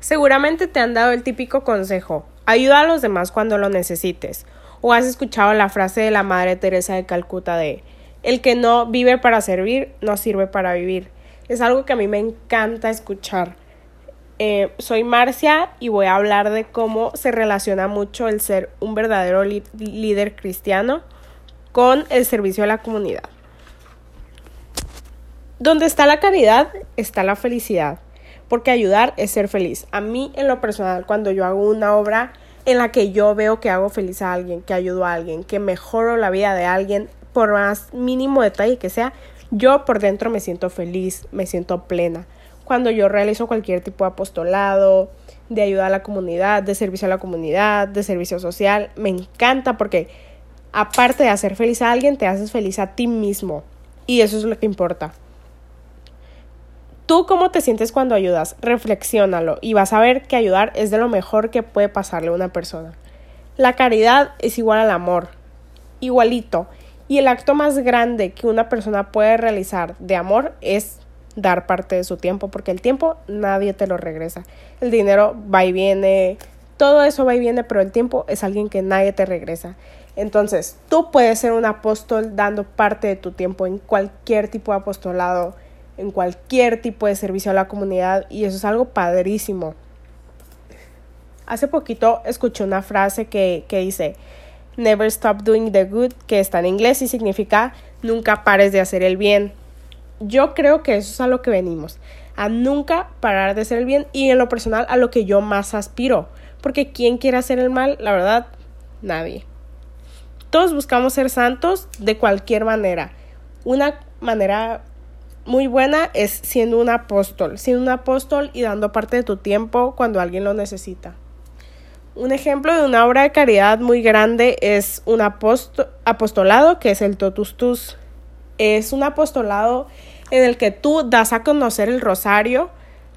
Seguramente te han dado el típico consejo, ayuda a los demás cuando lo necesites. O has escuchado la frase de la Madre Teresa de Calcuta de, el que no vive para servir, no sirve para vivir. Es algo que a mí me encanta escuchar. Eh, soy Marcia y voy a hablar de cómo se relaciona mucho el ser un verdadero líder cristiano con el servicio a la comunidad. Donde está la caridad, está la felicidad porque ayudar es ser feliz. A mí en lo personal, cuando yo hago una obra en la que yo veo que hago feliz a alguien, que ayudo a alguien, que mejoro la vida de alguien, por más mínimo detalle que sea, yo por dentro me siento feliz, me siento plena. Cuando yo realizo cualquier tipo de apostolado, de ayuda a la comunidad, de servicio a la comunidad, de servicio social, me encanta porque aparte de hacer feliz a alguien, te haces feliz a ti mismo. Y eso es lo que importa. ¿Tú cómo te sientes cuando ayudas? Reflexiónalo y vas a ver que ayudar es de lo mejor que puede pasarle a una persona. La caridad es igual al amor, igualito. Y el acto más grande que una persona puede realizar de amor es dar parte de su tiempo, porque el tiempo nadie te lo regresa. El dinero va y viene, todo eso va y viene, pero el tiempo es alguien que nadie te regresa. Entonces, tú puedes ser un apóstol dando parte de tu tiempo en cualquier tipo de apostolado en cualquier tipo de servicio a la comunidad y eso es algo padrísimo. Hace poquito escuché una frase que, que dice Never stop doing the good, que está en inglés y significa nunca pares de hacer el bien. Yo creo que eso es a lo que venimos, a nunca parar de hacer el bien y en lo personal a lo que yo más aspiro, porque ¿quién quiere hacer el mal? La verdad, nadie. Todos buscamos ser santos de cualquier manera. Una manera muy buena es siendo un apóstol, siendo un apóstol y dando parte de tu tiempo cuando alguien lo necesita. Un ejemplo de una obra de caridad muy grande es un apostolado que es el Totus Tus. Es un apostolado en el que tú das a conocer el rosario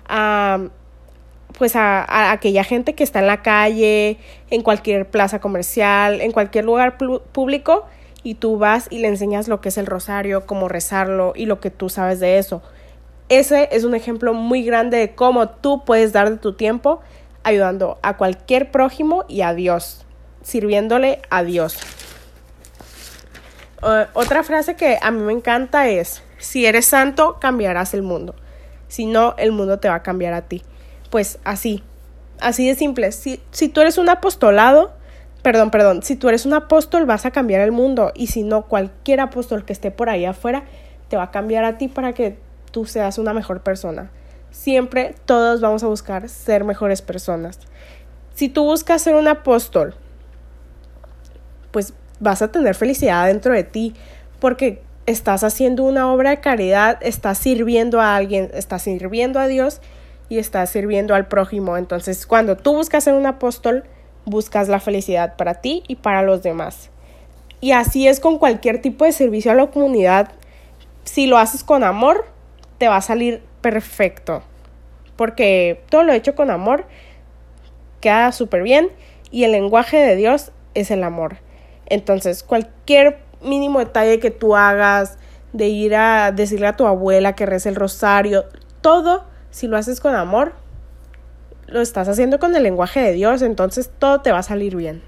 a, pues a, aquella gente que está en la calle, en cualquier plaza comercial, en cualquier lugar público y tú vas y le enseñas lo que es el rosario, cómo rezarlo y lo que tú sabes de eso. Ese es un ejemplo muy grande de cómo tú puedes dar de tu tiempo ayudando a cualquier prójimo y a Dios, sirviéndole a Dios. otra frase que a mí me encanta es, si eres santo, cambiarás el mundo. Si no, el mundo te va a cambiar a ti. Pues así, así de simple. Si, si tú eres un apostolado, Perdón, perdón, si tú eres un apóstol vas a cambiar el mundo y si no, cualquier apóstol que esté por ahí afuera te va a cambiar a ti para que tú seas una mejor persona. Siempre todos vamos a buscar ser mejores personas. Si tú buscas ser un apóstol, pues vas a tener felicidad dentro de ti porque estás haciendo una obra de caridad, estás sirviendo a alguien, estás sirviendo a Dios y estás sirviendo al prójimo. Entonces, cuando tú buscas ser un apóstol, buscas la felicidad para ti y para los demás. Y así es con cualquier tipo de servicio a la comunidad. Si lo haces con amor, te va a salir perfecto. Porque todo lo hecho con amor queda súper bien y el lenguaje de Dios es el amor. Entonces, cualquier mínimo detalle que tú hagas, de ir a decirle a tu abuela que reza el rosario, todo, si lo haces con amor, lo estás haciendo con el lenguaje de Dios, entonces todo te va a salir bien.